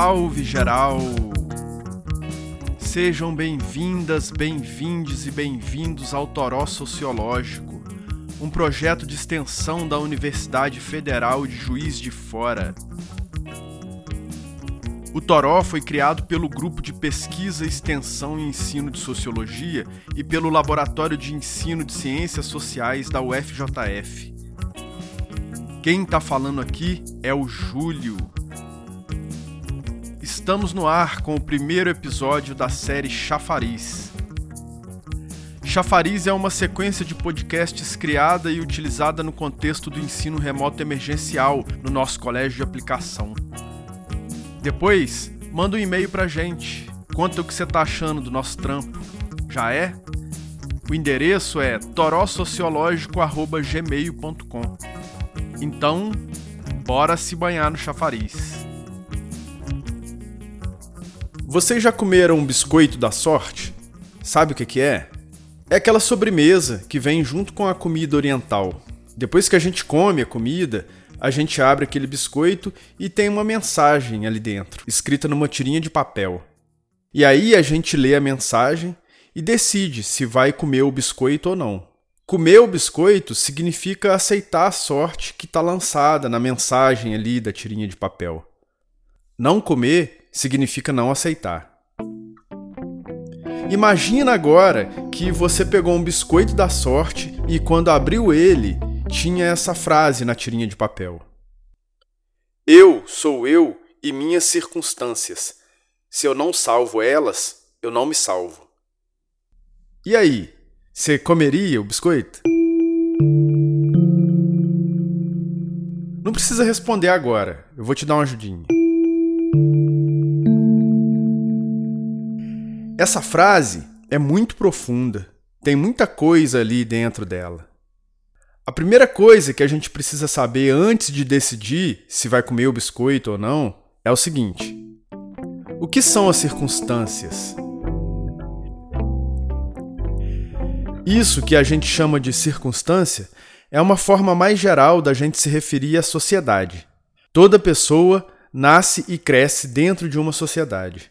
Salve geral! Sejam bem-vindas, bem-vindes e bem-vindos ao Toró Sociológico, um projeto de extensão da Universidade Federal de Juiz de Fora. O Toró foi criado pelo Grupo de Pesquisa, Extensão e Ensino de Sociologia e pelo Laboratório de Ensino de Ciências Sociais da UFJF. Quem está falando aqui é o Júlio. Estamos no ar com o primeiro episódio da série Chafariz. Chafariz é uma sequência de podcasts criada e utilizada no contexto do ensino remoto emergencial no nosso colégio de aplicação. Depois, manda um e-mail pra gente. Conta o que você tá achando do nosso trampo. Já é? O endereço é torossociológico.gmail.com. Então, bora se banhar no chafariz. Vocês já comeram um biscoito da sorte? Sabe o que, é? É aquela sobremesa que vem junto com a comida oriental. Depois que a gente come a comida, a gente abre aquele biscoito e tem uma mensagem ali dentro, escrita numa tirinha de papel. E aí a gente lê a mensagem e decide se vai comer o biscoito ou não. Comer o biscoito significa aceitar a sorte que está lançada na mensagem ali da tirinha de papel. Não comer significa não aceitar. Imagina agora que você pegou um biscoito da sorte e quando abriu ele, tinha essa frase na tirinha de papel: Eu sou eu e minhas circunstâncias. Se eu não salvo elas, eu não me salvo. E aí, você comeria o biscoito? Não precisa responder agora, eu vou te dar uma ajudinha. Essa frase é muito profunda, tem muita coisa ali dentro dela. A primeira coisa que a gente precisa saber antes de decidir se vai comer o biscoito ou não é o seguinte: o que são as circunstâncias? Isso que a gente chama de circunstância é uma forma mais geral da gente se referir à sociedade. Toda pessoa nasce e cresce dentro de uma sociedade.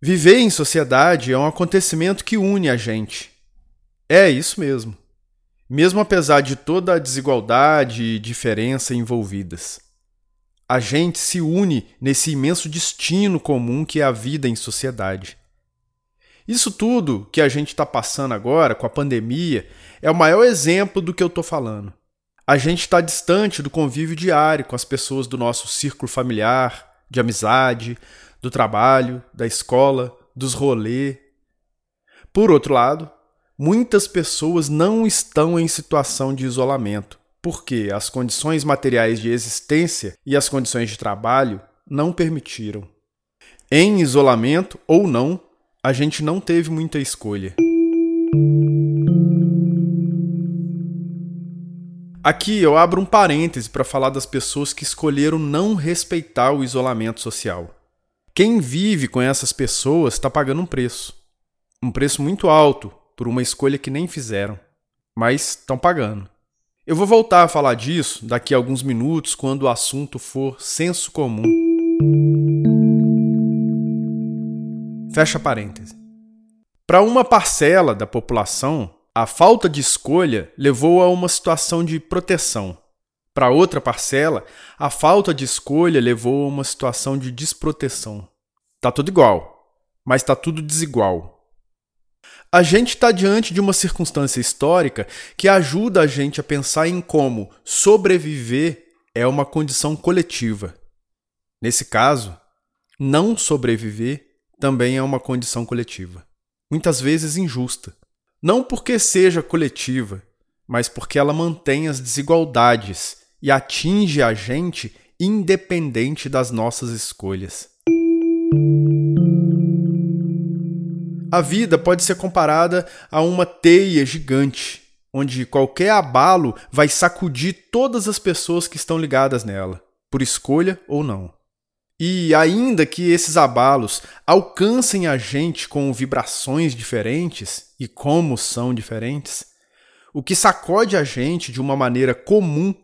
Viver em sociedade é um acontecimento que une a gente. É isso mesmo. Mesmo apesar de toda a desigualdade e diferença envolvidas. A gente se une nesse imenso destino comum que é a vida em sociedade. Isso tudo que a gente está passando agora com a pandemia é o maior exemplo do que eu estou falando. A gente está distante do convívio diário com as pessoas do nosso círculo familiar, de amizade, do trabalho, da escola, dos rolês. Por outro lado, muitas pessoas não estão em situação de isolamento, porque as condições materiais de existência e as condições de trabalho não permitiram. Em isolamento ou não, a gente não teve muita escolha. Aqui eu abro um parêntese para falar das pessoas que escolheram não respeitar o isolamento social. Quem vive com essas pessoas está pagando um preço. Um preço muito alto por uma escolha que nem fizeram, mas estão pagando. Eu vou voltar a falar disso daqui a alguns minutos quando o assunto for senso comum. Fecha parêntese. Para uma parcela da população, a falta de escolha levou a uma situação de proteção. Para outra parcela, a falta de escolha levou a uma situação de desproteção. Tá tudo igual, mas tá tudo desigual. A gente está diante de uma circunstância histórica que ajuda a gente a pensar em como sobreviver é uma condição coletiva. Nesse caso, não sobreviver também é uma condição coletiva. Muitas vezes injusta. Não porque seja coletiva, mas porque ela mantém as desigualdades e atinge a gente independente das nossas escolhas. A vida pode ser comparada a uma teia gigante, onde qualquer abalo vai sacudir todas as pessoas que estão ligadas nela, por escolha ou não. E ainda que esses abalos alcancem a gente com vibrações diferentes, e como são diferentes, o que sacode a gente de uma maneira comum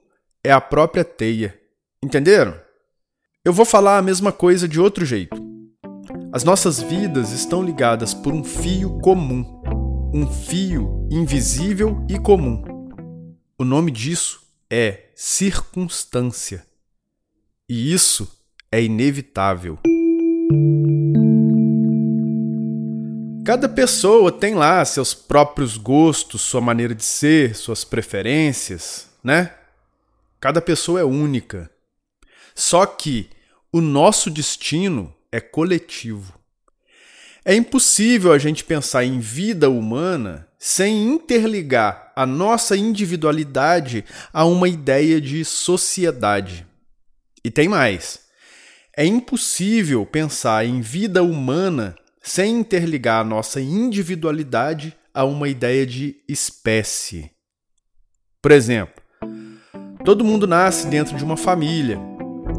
é a própria teia. Entenderam? Eu vou falar a mesma coisa de outro jeito. As nossas vidas estão ligadas por um fio comum, um fio invisível e comum. O nome disso é circunstância. E isso é inevitável. Cada pessoa tem lá seus próprios gostos, sua maneira de ser, suas preferências, né? Cada pessoa é única. Só que o nosso destino é coletivo. É impossível a gente pensar em vida humana sem interligar a nossa individualidade a uma ideia de sociedade. E tem mais. É impossível pensar em vida humana sem interligar a nossa individualidade a uma ideia de espécie. Por exemplo, todo mundo nasce dentro de uma família.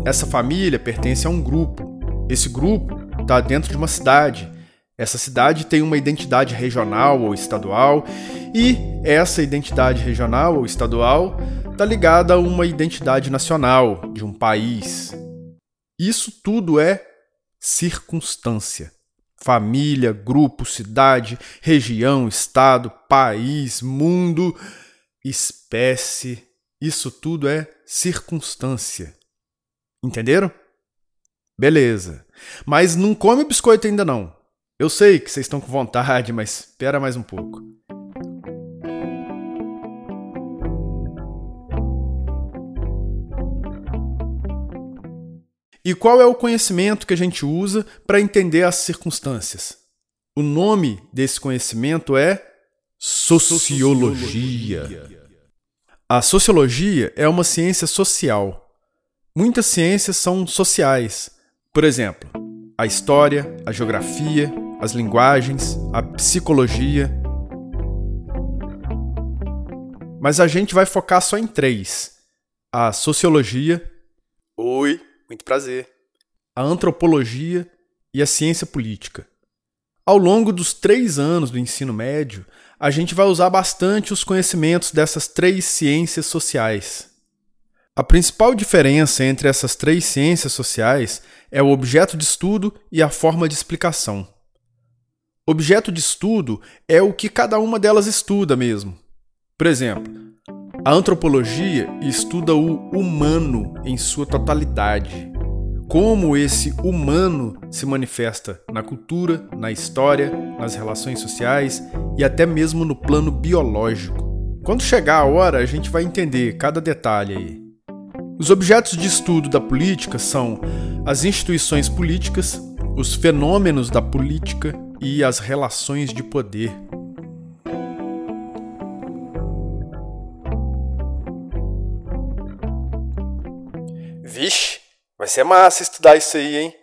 Essa família pertence a um grupo. Esse grupo está dentro de uma cidade. Essa cidade tem uma identidade regional ou estadual, e essa identidade regional ou estadual está ligada a uma identidade nacional de um país. Isso tudo é circunstância. Família, grupo, cidade, região, estado, país, mundo, espécie. Isso tudo é circunstância. Entenderam? Beleza. Mas não come biscoito ainda não. Eu sei que vocês estão com vontade, mas espera mais um pouco. E qual é o conhecimento que a gente usa para entender as circunstâncias? O nome desse conhecimento é sociologia. A sociologia é uma ciência social. Muitas ciências são sociais. Por exemplo, a história, a geografia, as linguagens, a psicologia. Mas a gente vai focar só em três: a sociologia. Oi, muito prazer. A antropologia e a ciência política. Ao longo dos três anos do ensino médio, a gente vai usar bastante os conhecimentos dessas três ciências sociais. A principal diferença entre essas três ciências sociais é o objeto de estudo e a forma de explicação. Objeto de estudo é o que cada uma delas estuda mesmo. Por exemplo, a antropologia estuda o humano em sua totalidade. Como esse humano se manifesta na cultura, na história, nas relações sociais e até mesmo no plano biológico. Quando chegar a hora, a gente vai entender cada detalhe aí. Os objetos de estudo da política são as instituições políticas, os fenômenos da política e as relações de poder. Vai ser massa estudar isso aí, hein?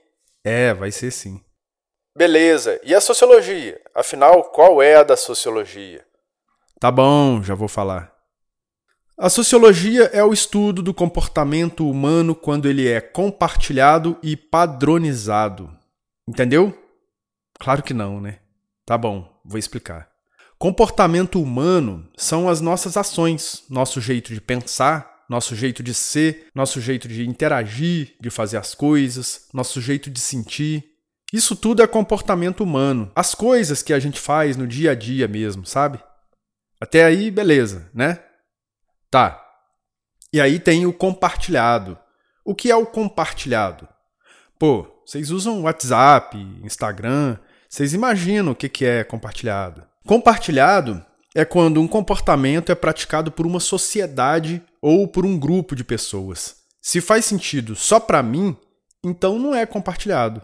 É, vai ser sim. Beleza, e a sociologia? Afinal, qual é a da sociologia? Tá bom, já vou falar. A sociologia é o estudo do comportamento humano quando ele é compartilhado e padronizado. Entendeu? Claro que não, né? Tá bom, vou explicar. Comportamento humano são as nossas ações, nosso jeito de pensar, nosso jeito de ser, nosso jeito de interagir, de fazer as coisas, nosso jeito de sentir. Isso tudo é comportamento humano. As coisas que a gente faz no dia a dia mesmo, sabe? Até aí, beleza, né? Tá. E aí tem o compartilhado. O que é o compartilhado? Pô, vocês usam WhatsApp, Instagram, vocês imaginam o que é compartilhado. Compartilhado é quando um comportamento é praticado por uma sociedade ou por um grupo de pessoas. Se faz sentido só para mim, então não é compartilhado.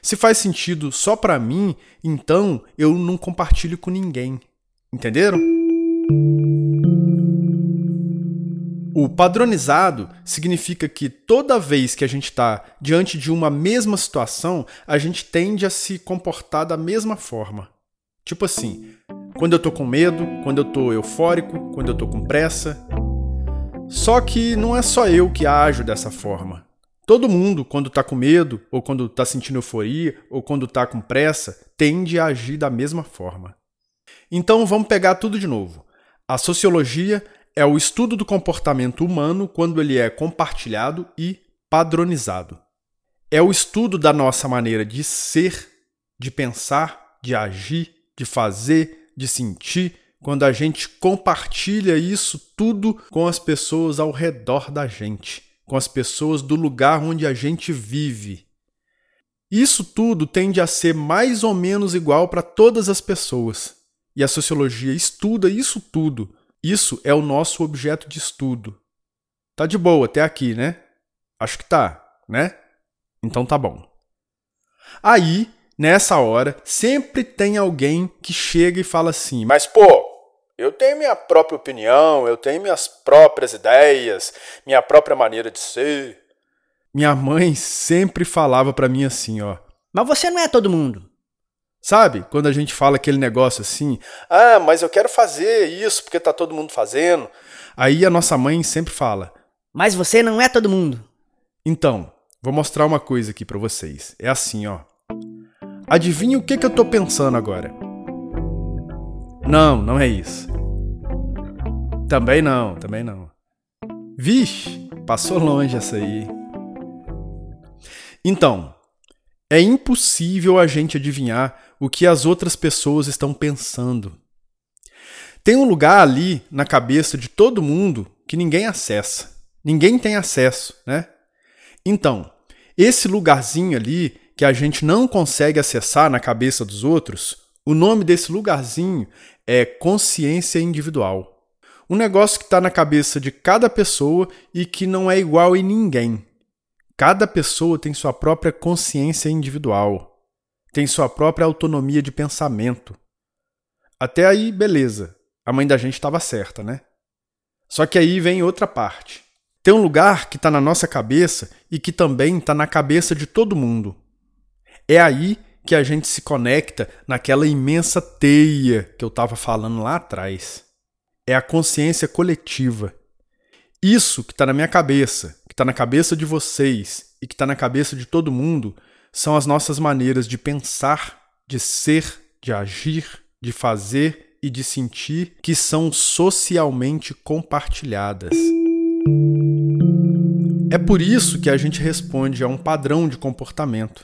Se faz sentido só para mim, então eu não compartilho com ninguém. Entenderam? O padronizado significa que toda vez que a gente está diante de uma mesma situação, a gente tende a se comportar da mesma forma. Tipo assim, quando eu tô com medo, quando eu tô eufórico, quando eu tô com pressa. Só que não é só eu que ajo dessa forma. Todo mundo, quando tá com medo, ou quando tá sentindo euforia, ou quando tá com pressa, tende a agir da mesma forma. Então vamos pegar tudo de novo. A sociologia é o estudo do comportamento humano quando ele é compartilhado e padronizado. é o estudo da nossa maneira de ser, de pensar, de agir, de fazer, de sentir, quando a gente compartilha isso tudo com as pessoas ao redor da gente, com as pessoas do lugar onde a gente vive. Isso tudo tende a ser mais ou menos igual para todas as pessoas. E a sociologia estuda isso tudo. Isso é o nosso objeto de estudo. Tá de boa até aqui, né? Acho que tá, né? Então tá bom. Aí, nessa hora, sempre tem alguém que chega e fala assim: Mas pô, eu tenho minha própria opinião, eu tenho minhas próprias ideias, minha própria maneira de ser. Minha mãe sempre falava para mim assim, ó. Mas você não é todo mundo. Sabe? Quando a gente fala aquele negócio assim, ah, mas eu quero fazer isso porque tá todo mundo fazendo. Aí a nossa mãe sempre fala: Mas você não é todo mundo. Então, vou mostrar uma coisa aqui para vocês. É assim, ó. Adivinha o que, que eu tô pensando agora? Não, não é isso. Também não, também não. Vixe, passou longe essa aí. Então, é impossível a gente adivinhar o que as outras pessoas estão pensando. Tem um lugar ali na cabeça de todo mundo que ninguém acessa. Ninguém tem acesso, né? Então, esse lugarzinho ali que a gente não consegue acessar na cabeça dos outros, o nome desse lugarzinho é consciência individual. Um negócio que está na cabeça de cada pessoa e que não é igual em ninguém. Cada pessoa tem sua própria consciência individual, tem sua própria autonomia de pensamento. Até aí, beleza. A mãe da gente estava certa, né? Só que aí vem outra parte. Tem um lugar que está na nossa cabeça e que também está na cabeça de todo mundo. É aí que a gente se conecta naquela imensa teia que eu estava falando lá atrás. É a consciência coletiva. Isso que está na minha cabeça, que está na cabeça de vocês e que está na cabeça de todo mundo são as nossas maneiras de pensar, de ser, de agir, de fazer e de sentir que são socialmente compartilhadas. É por isso que a gente responde a um padrão de comportamento.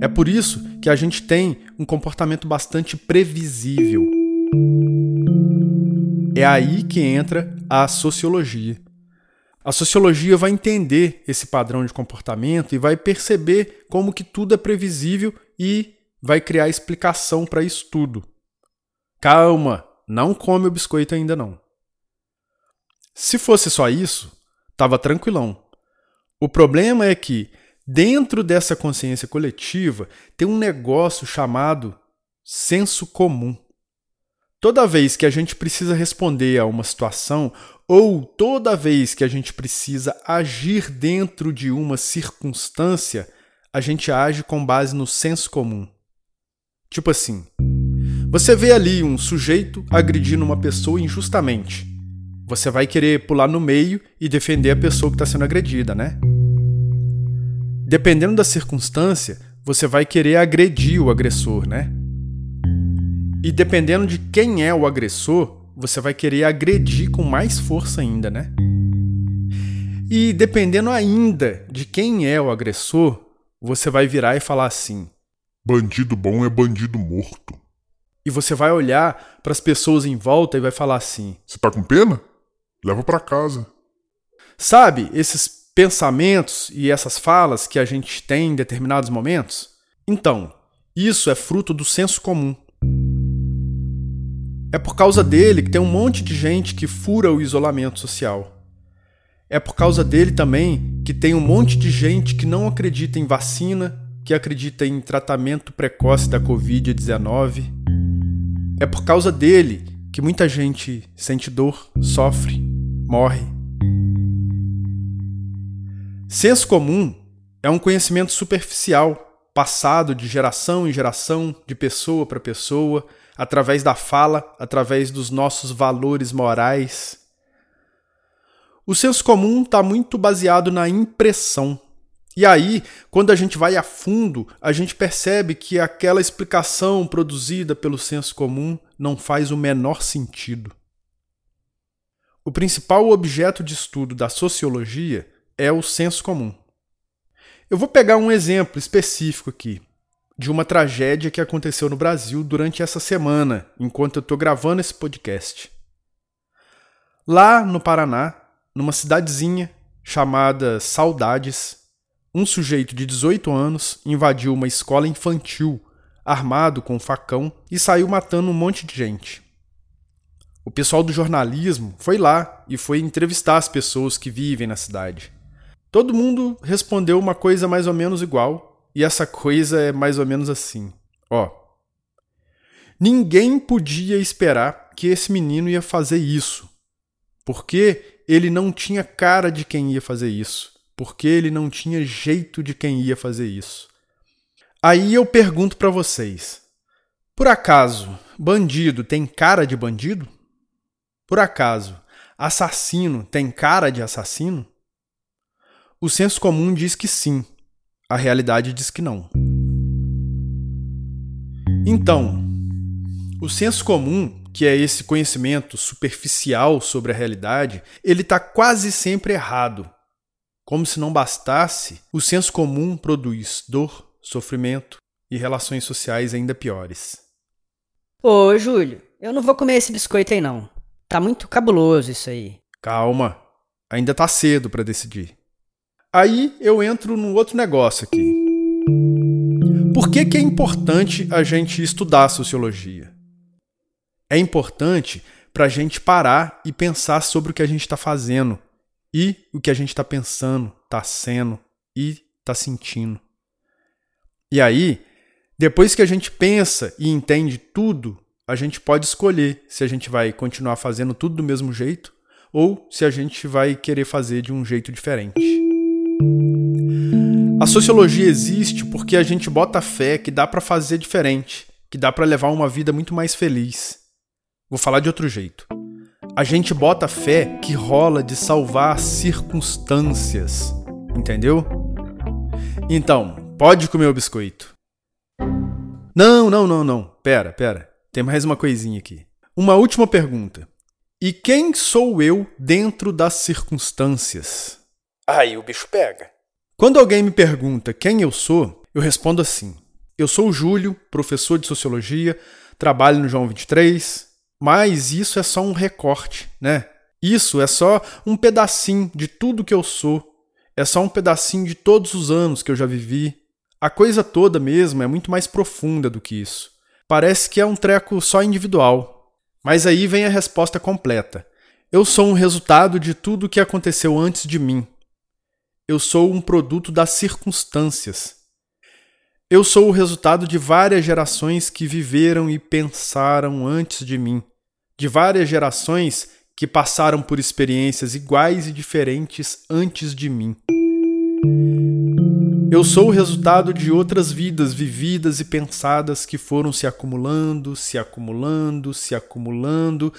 É por isso que a gente tem um comportamento bastante previsível. É aí que entra a sociologia. A sociologia vai entender esse padrão de comportamento e vai perceber como que tudo é previsível e vai criar explicação para isso tudo. Calma, não come o biscoito ainda não. Se fosse só isso, tava tranquilão. O problema é que Dentro dessa consciência coletiva tem um negócio chamado senso comum. Toda vez que a gente precisa responder a uma situação ou toda vez que a gente precisa agir dentro de uma circunstância, a gente age com base no senso comum. Tipo assim, você vê ali um sujeito agredindo uma pessoa injustamente. Você vai querer pular no meio e defender a pessoa que está sendo agredida, né? Dependendo da circunstância, você vai querer agredir o agressor, né? E dependendo de quem é o agressor, você vai querer agredir com mais força ainda, né? E dependendo ainda de quem é o agressor, você vai virar e falar assim: Bandido bom é bandido morto. E você vai olhar para as pessoas em volta e vai falar assim: Você tá com pena? Leva para casa. Sabe, esses pensamentos e essas falas que a gente tem em determinados momentos? Então, isso é fruto do senso comum. É por causa dele que tem um monte de gente que fura o isolamento social. É por causa dele também que tem um monte de gente que não acredita em vacina, que acredita em tratamento precoce da Covid-19. É por causa dele que muita gente sente dor, sofre, morre. Senso comum é um conhecimento superficial, passado de geração em geração, de pessoa para pessoa, através da fala, através dos nossos valores morais. O senso comum está muito baseado na impressão. E aí, quando a gente vai a fundo, a gente percebe que aquela explicação produzida pelo senso comum não faz o menor sentido. O principal objeto de estudo da sociologia é o senso comum. Eu vou pegar um exemplo específico aqui de uma tragédia que aconteceu no Brasil durante essa semana, enquanto eu estou gravando esse podcast. Lá no Paraná, numa cidadezinha chamada Saudades, um sujeito de 18 anos invadiu uma escola infantil armado com um facão e saiu matando um monte de gente. O pessoal do jornalismo foi lá e foi entrevistar as pessoas que vivem na cidade. Todo mundo respondeu uma coisa mais ou menos igual, e essa coisa é mais ou menos assim: ó. Ninguém podia esperar que esse menino ia fazer isso, porque ele não tinha cara de quem ia fazer isso, porque ele não tinha jeito de quem ia fazer isso. Aí eu pergunto para vocês: por acaso, bandido tem cara de bandido? Por acaso, assassino tem cara de assassino? O senso comum diz que sim, a realidade diz que não. Então, o senso comum, que é esse conhecimento superficial sobre a realidade, ele está quase sempre errado. Como se não bastasse, o senso comum produz dor, sofrimento e relações sociais ainda piores. Ô, Júlio, eu não vou comer esse biscoito aí não. Tá muito cabuloso isso aí. Calma, ainda tá cedo para decidir. Aí eu entro no outro negócio aqui. Por que, que é importante a gente estudar sociologia? É importante para a gente parar e pensar sobre o que a gente está fazendo e o que a gente está pensando, está sendo e está sentindo. E aí, depois que a gente pensa e entende tudo, a gente pode escolher se a gente vai continuar fazendo tudo do mesmo jeito ou se a gente vai querer fazer de um jeito diferente. A sociologia existe porque a gente bota fé que dá para fazer diferente, que dá para levar uma vida muito mais feliz. Vou falar de outro jeito. A gente bota fé que rola de salvar circunstâncias, entendeu? Então, pode comer o biscoito. Não, não, não, não. Pera, pera. Tem mais uma coisinha aqui. Uma última pergunta. E quem sou eu dentro das circunstâncias? Aí o bicho pega. Quando alguém me pergunta quem eu sou, eu respondo assim: Eu sou o Júlio, professor de sociologia, trabalho no João 23, mas isso é só um recorte, né? Isso é só um pedacinho de tudo que eu sou. É só um pedacinho de todos os anos que eu já vivi. A coisa toda mesmo é muito mais profunda do que isso. Parece que é um treco só individual. Mas aí vem a resposta completa. Eu sou um resultado de tudo o que aconteceu antes de mim, eu sou um produto das circunstâncias. Eu sou o resultado de várias gerações que viveram e pensaram antes de mim, de várias gerações que passaram por experiências iguais e diferentes antes de mim. Eu sou o resultado de outras vidas vividas e pensadas que foram se acumulando, se acumulando, se acumulando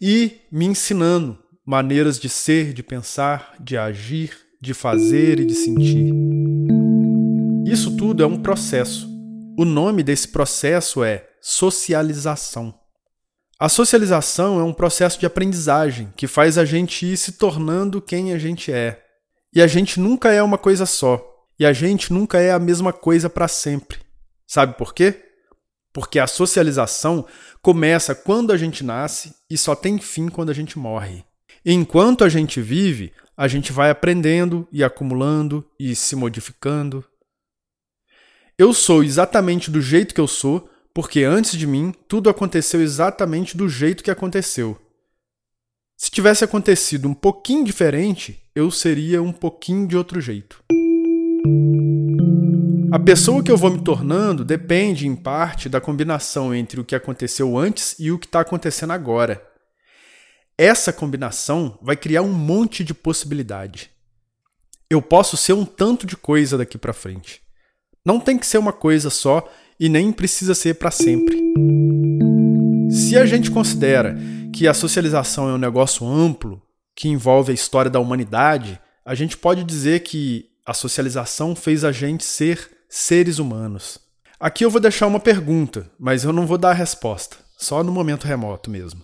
e me ensinando maneiras de ser, de pensar, de agir, de fazer e de sentir. Isso tudo é um processo. O nome desse processo é socialização. A socialização é um processo de aprendizagem que faz a gente ir se tornando quem a gente é. E a gente nunca é uma coisa só. E a gente nunca é a mesma coisa para sempre. Sabe por quê? Porque a socialização começa quando a gente nasce e só tem fim quando a gente morre. Enquanto a gente vive, a gente vai aprendendo e acumulando e se modificando. Eu sou exatamente do jeito que eu sou, porque antes de mim tudo aconteceu exatamente do jeito que aconteceu. Se tivesse acontecido um pouquinho diferente, eu seria um pouquinho de outro jeito. A pessoa que eu vou me tornando depende, em parte, da combinação entre o que aconteceu antes e o que está acontecendo agora. Essa combinação vai criar um monte de possibilidade. Eu posso ser um tanto de coisa daqui para frente. Não tem que ser uma coisa só e nem precisa ser para sempre. Se a gente considera que a socialização é um negócio amplo, que envolve a história da humanidade, a gente pode dizer que a socialização fez a gente ser seres humanos. Aqui eu vou deixar uma pergunta, mas eu não vou dar a resposta, só no momento remoto mesmo.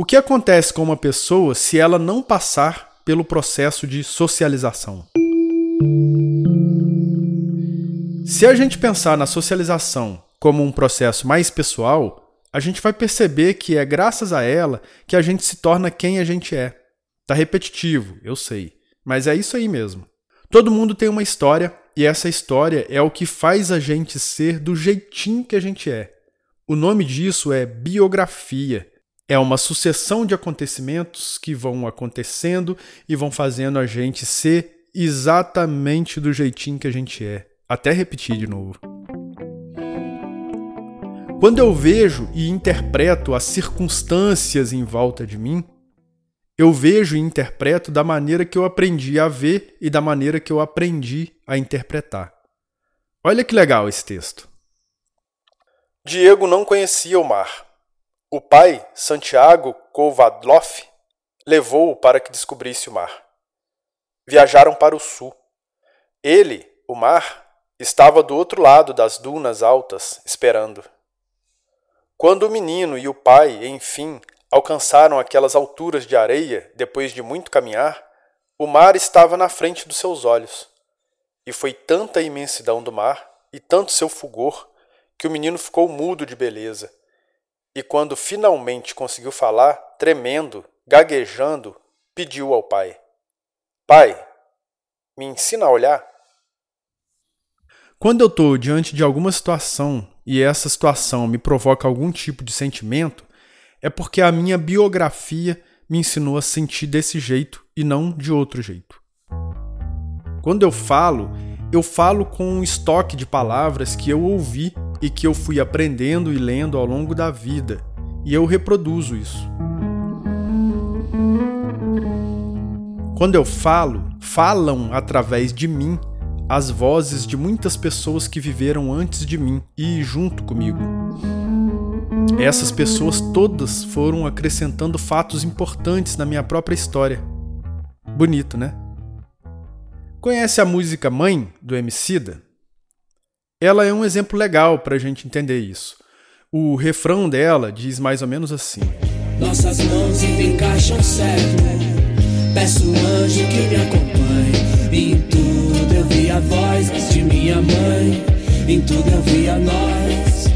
O que acontece com uma pessoa se ela não passar pelo processo de socialização. Se a gente pensar na socialização como um processo mais pessoal, a gente vai perceber que é graças a ela que a gente se torna quem a gente é. Tá repetitivo, eu sei, mas é isso aí mesmo. Todo mundo tem uma história e essa história é o que faz a gente ser do jeitinho que a gente é. O nome disso é biografia. É uma sucessão de acontecimentos que vão acontecendo e vão fazendo a gente ser exatamente do jeitinho que a gente é. Até repetir de novo. Quando eu vejo e interpreto as circunstâncias em volta de mim, eu vejo e interpreto da maneira que eu aprendi a ver e da maneira que eu aprendi a interpretar. Olha que legal esse texto. Diego não conhecia o mar. O pai, Santiago Kovadlov, levou-o para que descobrisse o mar. Viajaram para o sul. Ele, o mar, Estava do outro lado das dunas altas, esperando. Quando o menino e o pai, enfim, alcançaram aquelas alturas de areia, depois de muito caminhar, o mar estava na frente dos seus olhos. E foi tanta a imensidão do mar e tanto seu fulgor que o menino ficou mudo de beleza. E quando finalmente conseguiu falar, tremendo, gaguejando, pediu ao pai: Pai, me ensina a olhar? Quando eu estou diante de alguma situação e essa situação me provoca algum tipo de sentimento, é porque a minha biografia me ensinou a sentir desse jeito e não de outro jeito. Quando eu falo, eu falo com um estoque de palavras que eu ouvi e que eu fui aprendendo e lendo ao longo da vida, e eu reproduzo isso. Quando eu falo, falam através de mim as vozes de muitas pessoas que viveram antes de mim e junto comigo. Essas pessoas todas foram acrescentando fatos importantes na minha própria história. Bonito, né? Conhece a música Mãe do Emicida? Ela é um exemplo legal para a gente entender isso. O refrão dela diz mais ou menos assim: Nossas mãos encaixam certo. Peço anjo que me acompanhe em tudo eu vi a voz de minha mãe, em tudo eu vi a nós.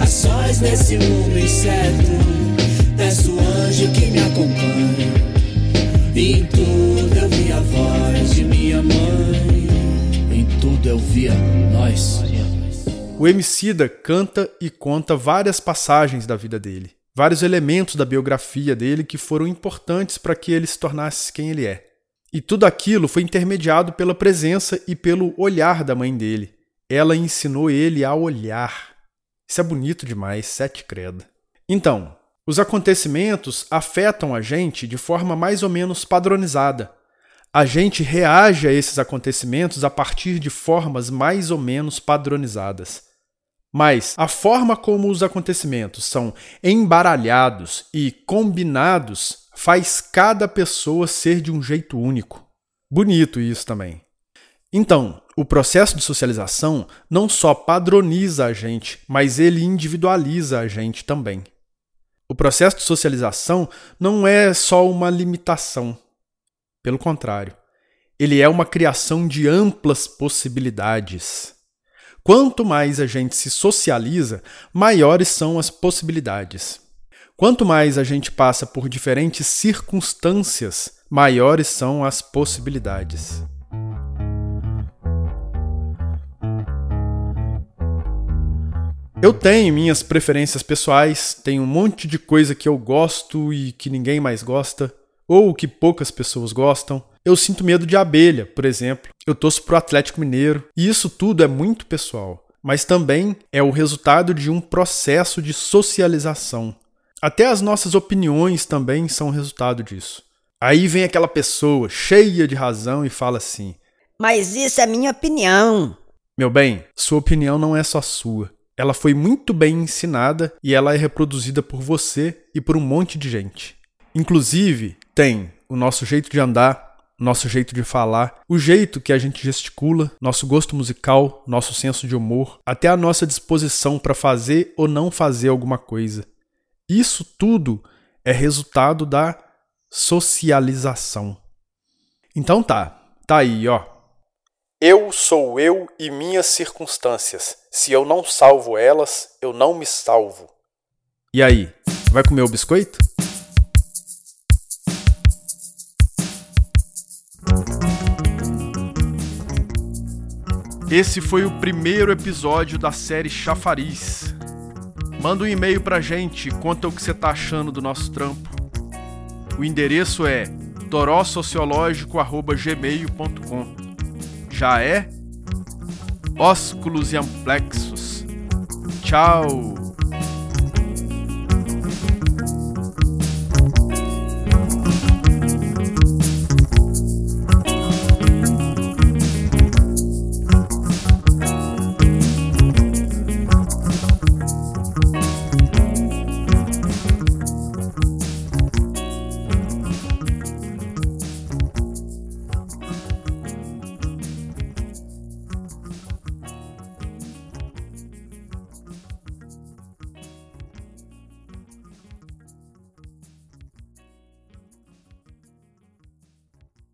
A sós nesse mundo incerto, peço anjo que me acompanhe. Em tudo tudo eu via nós. O Emicida canta e conta várias passagens da vida dele, vários elementos da biografia dele que foram importantes para que ele se tornasse quem ele é. E tudo aquilo foi intermediado pela presença e pelo olhar da mãe dele. Ela ensinou ele a olhar. Isso é bonito demais, sete creda. Então, os acontecimentos afetam a gente de forma mais ou menos padronizada. A gente reage a esses acontecimentos a partir de formas mais ou menos padronizadas. Mas a forma como os acontecimentos são embaralhados e combinados faz cada pessoa ser de um jeito único. Bonito isso também. Então, o processo de socialização não só padroniza a gente, mas ele individualiza a gente também. O processo de socialização não é só uma limitação. Pelo contrário, ele é uma criação de amplas possibilidades. Quanto mais a gente se socializa, maiores são as possibilidades. Quanto mais a gente passa por diferentes circunstâncias, maiores são as possibilidades. Eu tenho minhas preferências pessoais, tenho um monte de coisa que eu gosto e que ninguém mais gosta, ou que poucas pessoas gostam. Eu sinto medo de abelha, por exemplo. Eu torço pro Atlético Mineiro. E isso tudo é muito pessoal, mas também é o resultado de um processo de socialização. Até as nossas opiniões também são resultado disso. Aí vem aquela pessoa cheia de razão e fala assim: Mas isso é minha opinião. Meu bem, sua opinião não é só sua. Ela foi muito bem ensinada e ela é reproduzida por você e por um monte de gente. Inclusive, tem o nosso jeito de andar, nosso jeito de falar, o jeito que a gente gesticula, nosso gosto musical, nosso senso de humor, até a nossa disposição para fazer ou não fazer alguma coisa. Isso tudo é resultado da socialização. Então tá, tá aí, ó. Eu sou eu e minhas circunstâncias. Se eu não salvo elas, eu não me salvo. E aí, vai comer o biscoito? Esse foi o primeiro episódio da série Chafariz. Manda um e-mail pra gente, conta o que você tá achando do nosso trampo. O endereço é torossociológico.gmail.com Já é? Ósculos e amplexos. Tchau!